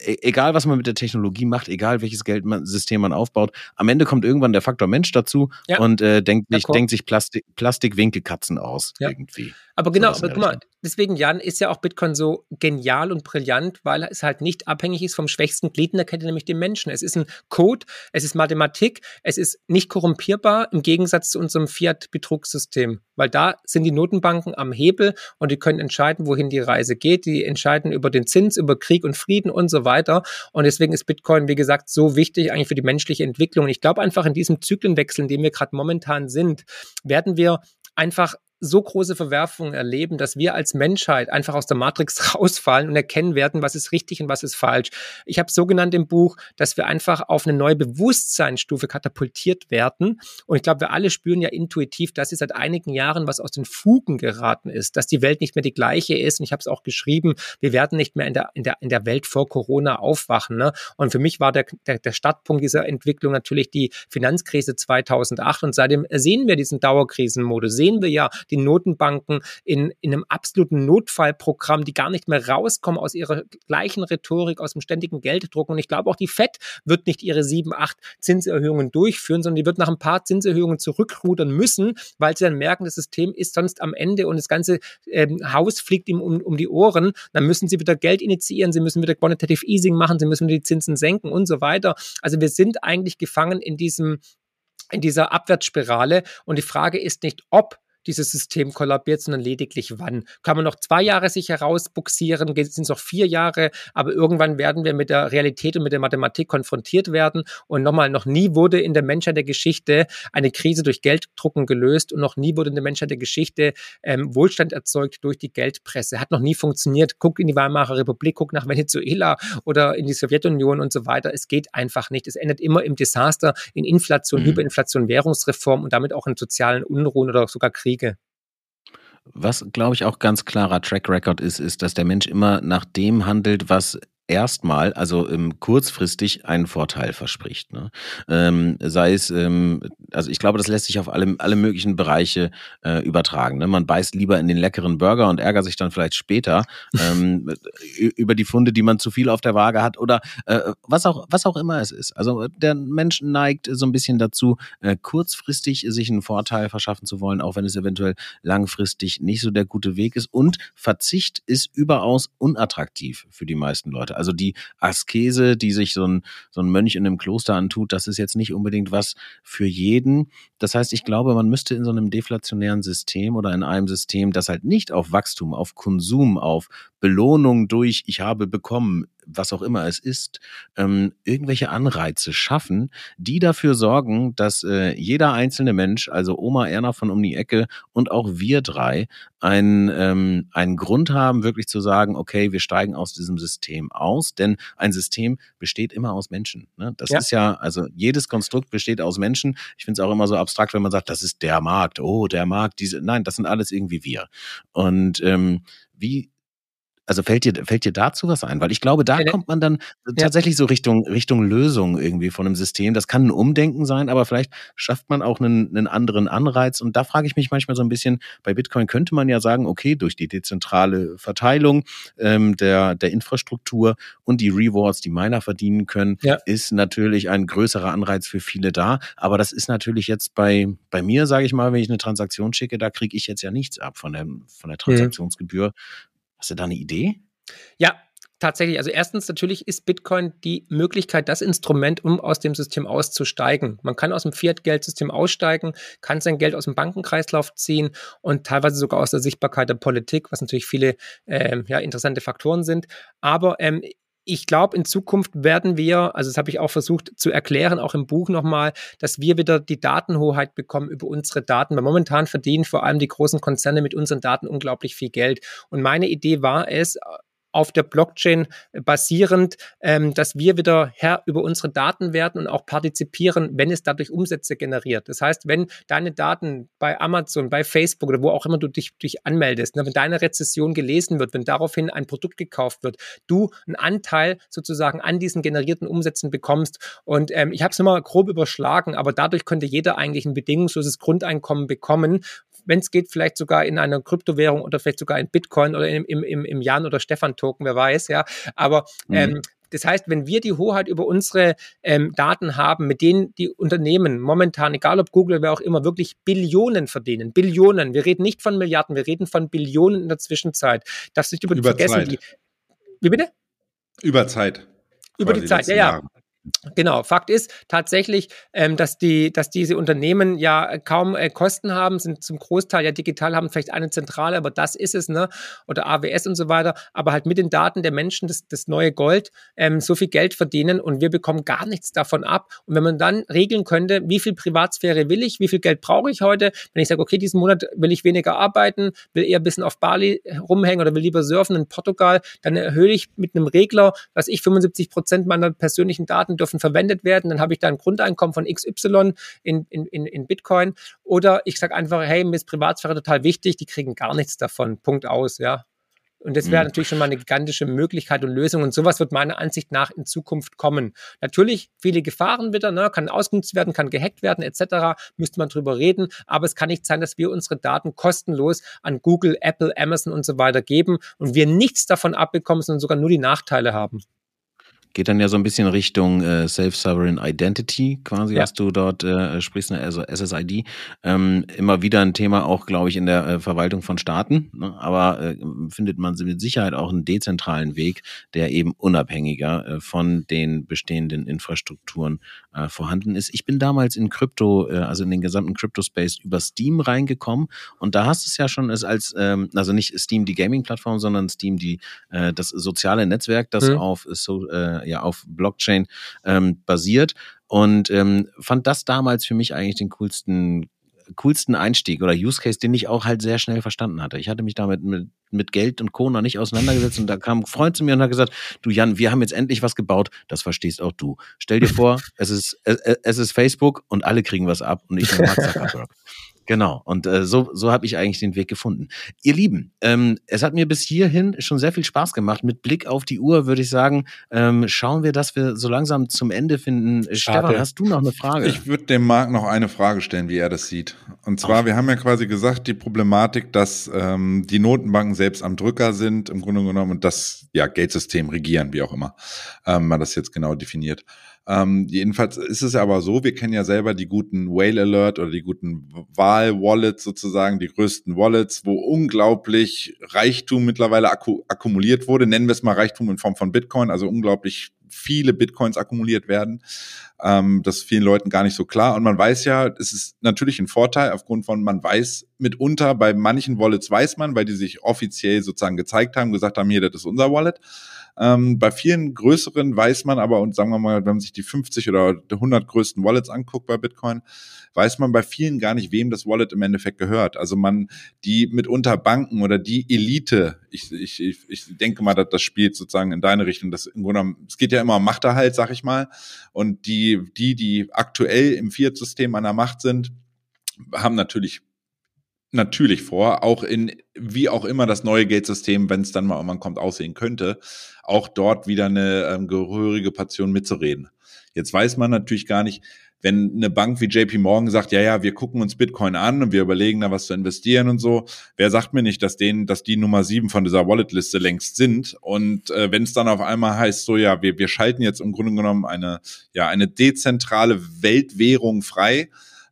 E-, egal was man mit der Technologie macht, egal welches Geldsystem man aufbaut, am Ende kommt irgendwann der Faktor Mensch dazu ja. und äh, denkt, sich, denkt sich Plastik, Plastikwinkelkatzen aus ja. irgendwie. Aber genau, aber guck mal, deswegen, Jan, ist ja auch Bitcoin so genial und brillant, weil es halt nicht abhängig ist vom schwächsten Glied in der Kette, nämlich dem Menschen. Es ist ein Code, es ist Mathematik, es ist nicht korrumpierbar im Gegensatz zu unserem Fiat-Betrugssystem, weil da sind die Notenbanken am Hebel und die können entscheiden, wohin die Reise geht. Die entscheiden über den Zins, über Krieg und Frieden und so weiter. Und deswegen ist Bitcoin, wie gesagt, so wichtig eigentlich für die menschliche Entwicklung. Und ich glaube einfach in diesem Zyklenwechsel, in dem wir gerade momentan sind, werden wir einfach so große Verwerfungen erleben, dass wir als Menschheit einfach aus der Matrix rausfallen und erkennen werden, was ist richtig und was ist falsch. Ich habe so genannt im Buch, dass wir einfach auf eine neue Bewusstseinsstufe katapultiert werden. Und ich glaube, wir alle spüren ja intuitiv, dass es seit einigen Jahren was aus den Fugen geraten ist, dass die Welt nicht mehr die gleiche ist. Und ich habe es auch geschrieben, wir werden nicht mehr in der, in der, in der Welt vor Corona aufwachen. Ne? Und für mich war der, der, der Startpunkt dieser Entwicklung natürlich die Finanzkrise 2008. Und seitdem sehen wir diesen Dauerkrisenmodus, sehen wir ja, die Notenbanken in, in einem absoluten Notfallprogramm, die gar nicht mehr rauskommen aus ihrer gleichen Rhetorik, aus dem ständigen Gelddruck. Und ich glaube, auch die FED wird nicht ihre sieben, acht Zinserhöhungen durchführen, sondern die wird nach ein paar Zinserhöhungen zurückrudern müssen, weil sie dann merken, das System ist sonst am Ende und das ganze ähm, Haus fliegt ihm um, um die Ohren. Dann müssen sie wieder Geld initiieren, sie müssen wieder Quantitative Easing machen, sie müssen die Zinsen senken und so weiter. Also wir sind eigentlich gefangen in diesem in dieser Abwärtsspirale. Und die Frage ist nicht, ob dieses System kollabiert, sondern lediglich wann. Kann man noch zwei Jahre sich herausbuxieren, sind es noch vier Jahre, aber irgendwann werden wir mit der Realität und mit der Mathematik konfrontiert werden. Und nochmal, noch nie wurde in der Menschheit der Geschichte eine Krise durch Gelddrucken gelöst und noch nie wurde in der Menschheit der Geschichte ähm, Wohlstand erzeugt durch die Geldpresse. Hat noch nie funktioniert. Guck in die Weimarer Republik, guck nach Venezuela oder in die Sowjetunion und so weiter. Es geht einfach nicht. Es endet immer im Desaster, in Inflation, mhm. Hyperinflation, Währungsreform und damit auch in sozialen Unruhen oder sogar Kriegen. Wege. Was, glaube ich, auch ganz klarer Track Record ist, ist, dass der Mensch immer nach dem handelt, was erstmal, also ähm, kurzfristig einen Vorteil verspricht. Ne? Ähm, sei es, ähm, also ich glaube, das lässt sich auf alle, alle möglichen Bereiche äh, übertragen. Ne? Man beißt lieber in den leckeren Burger und ärgert sich dann vielleicht später ähm, über die Funde, die man zu viel auf der Waage hat oder äh, was auch was auch immer es ist. Also der Mensch neigt so ein bisschen dazu, äh, kurzfristig sich einen Vorteil verschaffen zu wollen, auch wenn es eventuell langfristig nicht so der gute Weg ist. Und Verzicht ist überaus unattraktiv für die meisten Leute. Also die Askese, die sich so ein, so ein Mönch in einem Kloster antut, das ist jetzt nicht unbedingt was für jeden. Das heißt, ich glaube, man müsste in so einem deflationären System oder in einem System, das halt nicht auf Wachstum, auf Konsum, auf Belohnung durch ich habe bekommen, was auch immer es ist, ähm, irgendwelche Anreize schaffen, die dafür sorgen, dass äh, jeder einzelne Mensch, also Oma Erna von um die Ecke und auch wir drei, einen, ähm, einen Grund haben, wirklich zu sagen, okay, wir steigen aus diesem System aus, denn ein System besteht immer aus Menschen. Ne? Das ja. ist ja, also jedes Konstrukt besteht aus Menschen. Ich finde es auch immer so abstrakt, wenn man sagt, das ist der Markt, oh, der Markt, diese, nein, das sind alles irgendwie wir. Und ähm, wie also fällt dir, fällt dir dazu was ein? Weil ich glaube, da ja, kommt man dann tatsächlich so Richtung, Richtung Lösung irgendwie von einem System. Das kann ein Umdenken sein, aber vielleicht schafft man auch einen, einen anderen Anreiz. Und da frage ich mich manchmal so ein bisschen, bei Bitcoin könnte man ja sagen, okay, durch die dezentrale Verteilung ähm, der, der Infrastruktur und die Rewards, die Miner verdienen können, ja. ist natürlich ein größerer Anreiz für viele da. Aber das ist natürlich jetzt bei, bei mir, sage ich mal, wenn ich eine Transaktion schicke, da kriege ich jetzt ja nichts ab von der, von der mhm. Transaktionsgebühr. Hast du da eine Idee? Ja, tatsächlich. Also erstens natürlich ist Bitcoin die Möglichkeit, das Instrument, um aus dem System auszusteigen. Man kann aus dem Fiat-Geldsystem aussteigen, kann sein Geld aus dem Bankenkreislauf ziehen und teilweise sogar aus der Sichtbarkeit der Politik, was natürlich viele ähm, ja, interessante Faktoren sind. Aber ähm, ich glaube, in Zukunft werden wir, also das habe ich auch versucht zu erklären, auch im Buch nochmal, dass wir wieder die Datenhoheit bekommen über unsere Daten. Weil momentan verdienen vor allem die großen Konzerne mit unseren Daten unglaublich viel Geld. Und meine Idee war es, auf der Blockchain basierend, ähm, dass wir wieder Herr über unsere Daten werden und auch partizipieren, wenn es dadurch Umsätze generiert. Das heißt, wenn deine Daten bei Amazon, bei Facebook oder wo auch immer du dich, dich anmeldest, ne, wenn deine Rezession gelesen wird, wenn daraufhin ein Produkt gekauft wird, du einen Anteil sozusagen an diesen generierten Umsätzen bekommst. Und ähm, ich habe es nochmal grob überschlagen, aber dadurch könnte jeder eigentlich ein bedingungsloses Grundeinkommen bekommen, wenn es geht, vielleicht sogar in einer Kryptowährung oder vielleicht sogar in Bitcoin oder im, im, im Jan- oder Stefan-Token, wer weiß, ja. Aber mhm. ähm, das heißt, wenn wir die Hoheit über unsere ähm, Daten haben, mit denen die Unternehmen momentan, egal ob Google, wer auch immer, wirklich Billionen verdienen, Billionen. Wir reden nicht von Milliarden, wir reden von Billionen in der Zwischenzeit. Darfst nicht über, über vergessen, Zeit. die. Wie bitte? Über Zeit. Über die Zeit, ja, ja. Genau, Fakt ist tatsächlich, ähm, dass, die, dass diese Unternehmen ja kaum äh, Kosten haben, sind zum Großteil ja digital, haben vielleicht eine Zentrale, aber das ist es, ne? Oder AWS und so weiter, aber halt mit den Daten der Menschen das, das neue Gold, ähm, so viel Geld verdienen und wir bekommen gar nichts davon ab. Und wenn man dann regeln könnte, wie viel Privatsphäre will ich, wie viel Geld brauche ich heute, wenn ich sage, okay, diesen Monat will ich weniger arbeiten, will eher ein bisschen auf Bali rumhängen oder will lieber surfen in Portugal, dann erhöhe ich mit einem Regler, was ich 75 Prozent meiner persönlichen Daten dürfen verwendet werden. Dann habe ich da ein Grundeinkommen von XY in, in, in, in Bitcoin. Oder ich sage einfach, hey, mir ist Privatsphäre total wichtig, die kriegen gar nichts davon. Punkt aus, ja. Und das wäre mhm. natürlich schon mal eine gigantische Möglichkeit und Lösung. Und sowas wird meiner Ansicht nach in Zukunft kommen. Natürlich viele Gefahren wieder, ne? kann ausgenutzt werden, kann gehackt werden, etc. Müsste man drüber reden. Aber es kann nicht sein, dass wir unsere Daten kostenlos an Google, Apple, Amazon und so weiter geben und wir nichts davon abbekommen, sondern sogar nur die Nachteile haben geht dann ja so ein bisschen Richtung äh, Self-Sovereign Identity, quasi, ja. was du dort äh, sprichst, ne, also SSID. Ähm, immer wieder ein Thema auch, glaube ich, in der äh, Verwaltung von Staaten. Ne? Aber äh, findet man mit Sicherheit auch einen dezentralen Weg, der eben unabhängiger äh, von den bestehenden Infrastrukturen äh, vorhanden ist. Ich bin damals in Krypto, äh, also in den gesamten Crypto-Space über Steam reingekommen und da hast du es ja schon als, ähm, also nicht Steam die Gaming-Plattform, sondern Steam die äh, das soziale Netzwerk, das mhm. auf so äh, ja auf Blockchain ähm, basiert und ähm, fand das damals für mich eigentlich den coolsten coolsten Einstieg oder Use Case, den ich auch halt sehr schnell verstanden hatte. Ich hatte mich damit mit, mit Geld und Co. noch nicht auseinandergesetzt und da kam ein Freund zu mir und hat gesagt, du Jan, wir haben jetzt endlich was gebaut, das verstehst auch du. Stell dir vor, es ist, es ist Facebook und alle kriegen was ab und ich bin Mark Zuckerberg. Genau, und äh, so, so habe ich eigentlich den Weg gefunden. Ihr Lieben, ähm, es hat mir bis hierhin schon sehr viel Spaß gemacht. Mit Blick auf die Uhr würde ich sagen, ähm, schauen wir, dass wir so langsam zum Ende finden. Schade. Stefan, hast du noch eine Frage? Ich würde dem Marc noch eine Frage stellen, wie er das sieht. Und zwar, Ach. wir haben ja quasi gesagt, die Problematik, dass ähm, die Notenbanken selbst am Drücker sind, im Grunde genommen, und das ja, Geldsystem regieren, wie auch immer ähm, man das jetzt genau definiert. Ähm, jedenfalls ist es aber so, wir kennen ja selber die guten Whale Alert oder die guten Wahl-Wallets sozusagen, die größten Wallets, wo unglaublich Reichtum mittlerweile akku akkumuliert wurde. Nennen wir es mal Reichtum in Form von Bitcoin, also unglaublich viele Bitcoins akkumuliert werden. Ähm, das ist vielen Leuten gar nicht so klar. Und man weiß ja, es ist natürlich ein Vorteil aufgrund von, man weiß mitunter, bei manchen Wallets weiß man, weil die sich offiziell sozusagen gezeigt haben, gesagt haben, hier, das ist unser Wallet. Ähm, bei vielen größeren weiß man aber, und sagen wir mal, wenn man sich die 50 oder 100 größten Wallets anguckt bei Bitcoin, weiß man bei vielen gar nicht, wem das Wallet im Endeffekt gehört. Also man, die mitunter Banken oder die Elite, ich, ich, ich, denke mal, dass das spielt sozusagen in deine Richtung. Das im Grunde, es geht ja immer um Machterhalt, sag ich mal. Und die, die, die aktuell im Fiat-System an der Macht sind, haben natürlich natürlich vor, auch in wie auch immer das neue Geldsystem, wenn es dann mal irgendwann kommt, aussehen könnte, auch dort wieder eine ähm, gehörige Portion mitzureden. Jetzt weiß man natürlich gar nicht, wenn eine Bank wie JP Morgan sagt, ja, ja, wir gucken uns Bitcoin an und wir überlegen da was zu investieren und so, wer sagt mir nicht, dass denen, dass die Nummer sieben von dieser Wallet-Liste längst sind? Und äh, wenn es dann auf einmal heißt, so ja, wir, wir schalten jetzt im Grunde genommen eine, ja, eine dezentrale Weltwährung frei,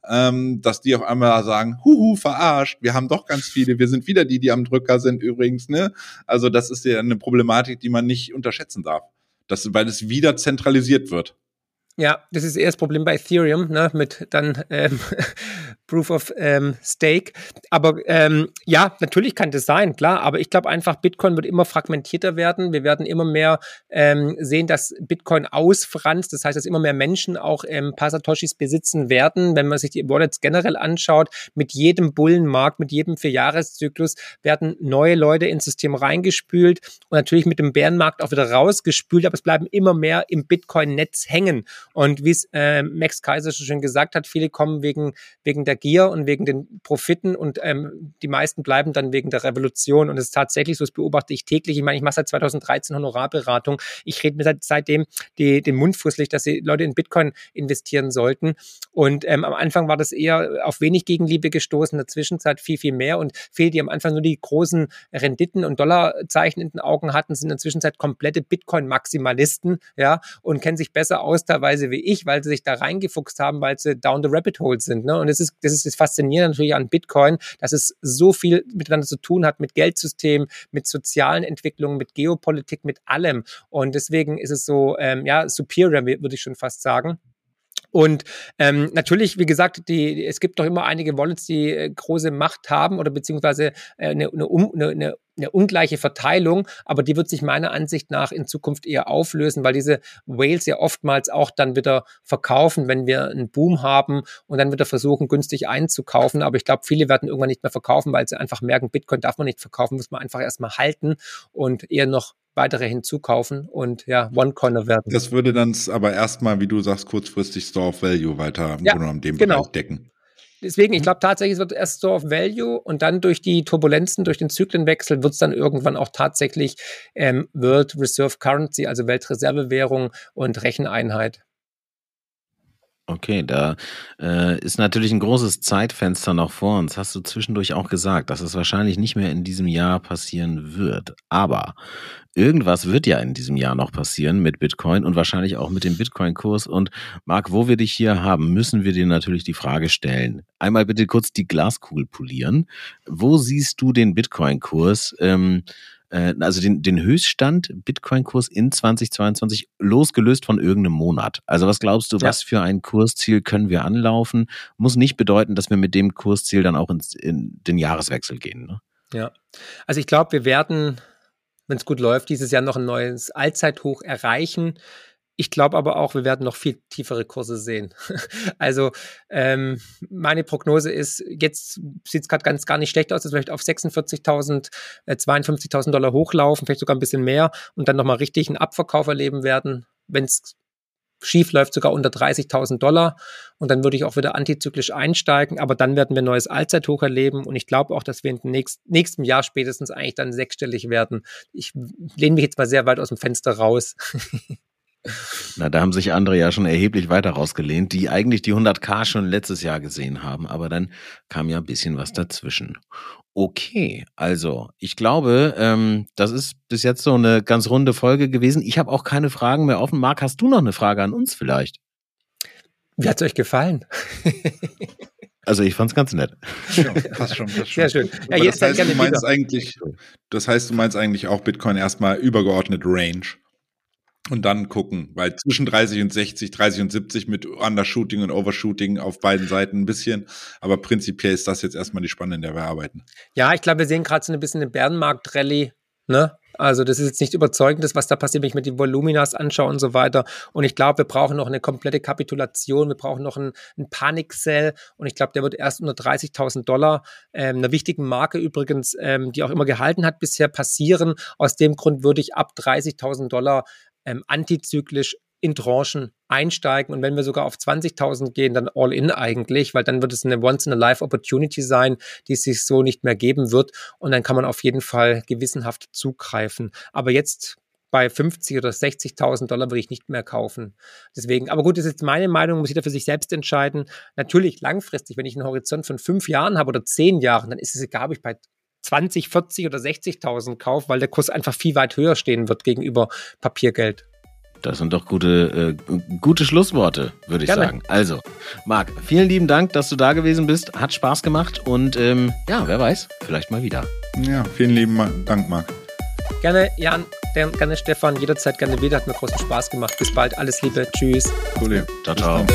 ähm, dass die auf einmal sagen, huhu, verarscht, wir haben doch ganz viele, wir sind wieder die, die am Drücker sind übrigens, ne? Also das ist ja eine Problematik, die man nicht unterschätzen darf. Das, weil es wieder zentralisiert wird. Ja, das ist eher das Problem bei Ethereum, ne, mit dann ähm, Proof of ähm, Stake. Aber ähm, ja, natürlich kann das sein, klar. Aber ich glaube einfach, Bitcoin wird immer fragmentierter werden. Wir werden immer mehr ähm, sehen, dass Bitcoin ausfranst. Das heißt, dass immer mehr Menschen auch ähm, paar Satoshis besitzen werden. Wenn man sich die Wallets generell anschaut, mit jedem Bullenmarkt, mit jedem Vierjahreszyklus werden neue Leute ins System reingespült und natürlich mit dem Bärenmarkt auch wieder rausgespült. Aber es bleiben immer mehr im Bitcoin-Netz hängen. Und wie es äh, Max Kaiser schon gesagt hat, viele kommen wegen, wegen der Gier und wegen den Profiten und ähm, die meisten bleiben dann wegen der Revolution. Und es ist tatsächlich so, das beobachte ich täglich. Ich meine, ich mache seit 2013 Honorarberatung. Ich rede mir seit, seitdem die, den Mund fusselig, dass die Leute in Bitcoin investieren sollten. Und ähm, am Anfang war das eher auf wenig Gegenliebe gestoßen, in der Zwischenzeit viel, viel mehr. Und viele, die am Anfang nur die großen Renditen und Dollarzeichen in den Augen hatten, sind in der Zwischenzeit komplette Bitcoin-Maximalisten, ja, und kennen sich besser aus teilweise Weise wie ich, weil sie sich da reingefuchst haben, weil sie down the rabbit hole sind. Ne? Und das ist, das ist das Faszinierende natürlich an Bitcoin, dass es so viel miteinander zu tun hat mit Geldsystem, mit sozialen Entwicklungen, mit Geopolitik, mit allem. Und deswegen ist es so, ähm, ja, superior, würde ich schon fast sagen. Und ähm, natürlich, wie gesagt, die, es gibt doch immer einige Wallets, die äh, große Macht haben oder beziehungsweise äh, eine, eine, eine, eine eine ungleiche Verteilung, aber die wird sich meiner Ansicht nach in Zukunft eher auflösen, weil diese Whales ja oftmals auch dann wieder verkaufen, wenn wir einen Boom haben und dann wieder versuchen, günstig einzukaufen. Aber ich glaube, viele werden irgendwann nicht mehr verkaufen, weil sie einfach merken, Bitcoin darf man nicht verkaufen, muss man einfach erstmal halten und eher noch weitere hinzukaufen und ja, One-Corner werden. Das würde dann aber erstmal, wie du sagst, kurzfristig Store of Value weiter ja, genau. Bereich decken. Deswegen, ich glaube tatsächlich, es wird erst so auf Value und dann durch die Turbulenzen, durch den Zyklenwechsel wird es dann irgendwann auch tatsächlich ähm, World Reserve Currency, also Weltreservewährung und Recheneinheit. Okay, da äh, ist natürlich ein großes Zeitfenster noch vor uns. Hast du zwischendurch auch gesagt, dass es wahrscheinlich nicht mehr in diesem Jahr passieren wird. Aber irgendwas wird ja in diesem Jahr noch passieren mit Bitcoin und wahrscheinlich auch mit dem Bitcoin-Kurs. Und Marc, wo wir dich hier haben, müssen wir dir natürlich die Frage stellen. Einmal bitte kurz die Glaskugel polieren. Wo siehst du den Bitcoin-Kurs? Ähm, äh, also den, den Höchststand Bitcoin-Kurs in 2022 losgelöst von irgendeinem Monat. Also was glaubst du, ja. was für ein Kursziel können wir anlaufen? Muss nicht bedeuten, dass wir mit dem Kursziel dann auch ins, in den Jahreswechsel gehen. Ne? Ja, also ich glaube, wir werden, wenn es gut läuft, dieses Jahr noch ein neues Allzeithoch erreichen. Ich glaube aber auch, wir werden noch viel tiefere Kurse sehen. also ähm, meine Prognose ist, jetzt sieht es gerade ganz gar nicht schlecht aus, dass wir vielleicht auf 46.000, äh, 52.000 Dollar hochlaufen, vielleicht sogar ein bisschen mehr und dann nochmal richtig einen Abverkauf erleben werden, wenn es schief läuft, sogar unter 30.000 Dollar. Und dann würde ich auch wieder antizyklisch einsteigen. Aber dann werden wir ein neues Allzeithoch erleben. Und ich glaube auch, dass wir in dem nächsten, nächsten Jahr spätestens eigentlich dann sechsstellig werden. Ich lehne mich jetzt mal sehr weit aus dem Fenster raus. Na, da haben sich andere ja schon erheblich weiter rausgelehnt, die eigentlich die 100k schon letztes Jahr gesehen haben, aber dann kam ja ein bisschen was dazwischen. Okay, also ich glaube, ähm, das ist bis jetzt so eine ganz runde Folge gewesen. Ich habe auch keine Fragen mehr offen. Marc, hast du noch eine Frage an uns vielleicht? Wie hat es euch gefallen? Also ich fand es ganz nett. Ja, passt schon, passt schon. Sehr schön. Ja, das, heißt, du meinst eigentlich, das heißt, du meinst eigentlich auch Bitcoin erstmal übergeordnet Range. Und dann gucken, weil zwischen 30 und 60, 30 und 70 mit Undershooting und Overshooting auf beiden Seiten ein bisschen. Aber prinzipiell ist das jetzt erstmal die Spanne, in der wir arbeiten. Ja, ich glaube, wir sehen gerade so ein bisschen eine Bärenmarkt-Rallye. Ne? Also das ist jetzt nicht überzeugendes, was da passiert, wenn ich mir die Voluminas anschaue und so weiter. Und ich glaube, wir brauchen noch eine komplette Kapitulation, wir brauchen noch einen, einen Panic-Sell und ich glaube, der wird erst unter 30.000 Dollar, ähm, einer wichtigen Marke übrigens, ähm, die auch immer gehalten hat, bisher passieren. Aus dem Grund würde ich ab 30.000 Dollar ähm, antizyklisch in Tranchen einsteigen und wenn wir sogar auf 20.000 gehen, dann all in eigentlich, weil dann wird es eine Once-in-a-Life-Opportunity sein, die es sich so nicht mehr geben wird und dann kann man auf jeden Fall gewissenhaft zugreifen. Aber jetzt bei 50 oder 60.000 Dollar würde ich nicht mehr kaufen. Deswegen, aber gut, das ist jetzt meine Meinung, muss jeder für sich selbst entscheiden. Natürlich langfristig, wenn ich einen Horizont von fünf Jahren habe oder zehn Jahren, dann ist es egal, ob ich bei 20, 40 oder 60.000 kaufe, weil der Kurs einfach viel weit höher stehen wird gegenüber Papiergeld. Das sind doch gute, äh, gute Schlussworte, würde ich Gerne. sagen. Also, Marc, vielen lieben Dank, dass du da gewesen bist. Hat Spaß gemacht und ähm, ja, wer weiß, vielleicht mal wieder. Ja, vielen lieben Dank, Marc. Gerne, Jan, gerne, Stefan, jederzeit gerne wieder. Hat mir großen Spaß gemacht. Bis bald, alles Liebe, tschüss. Cool, ciao, ciao.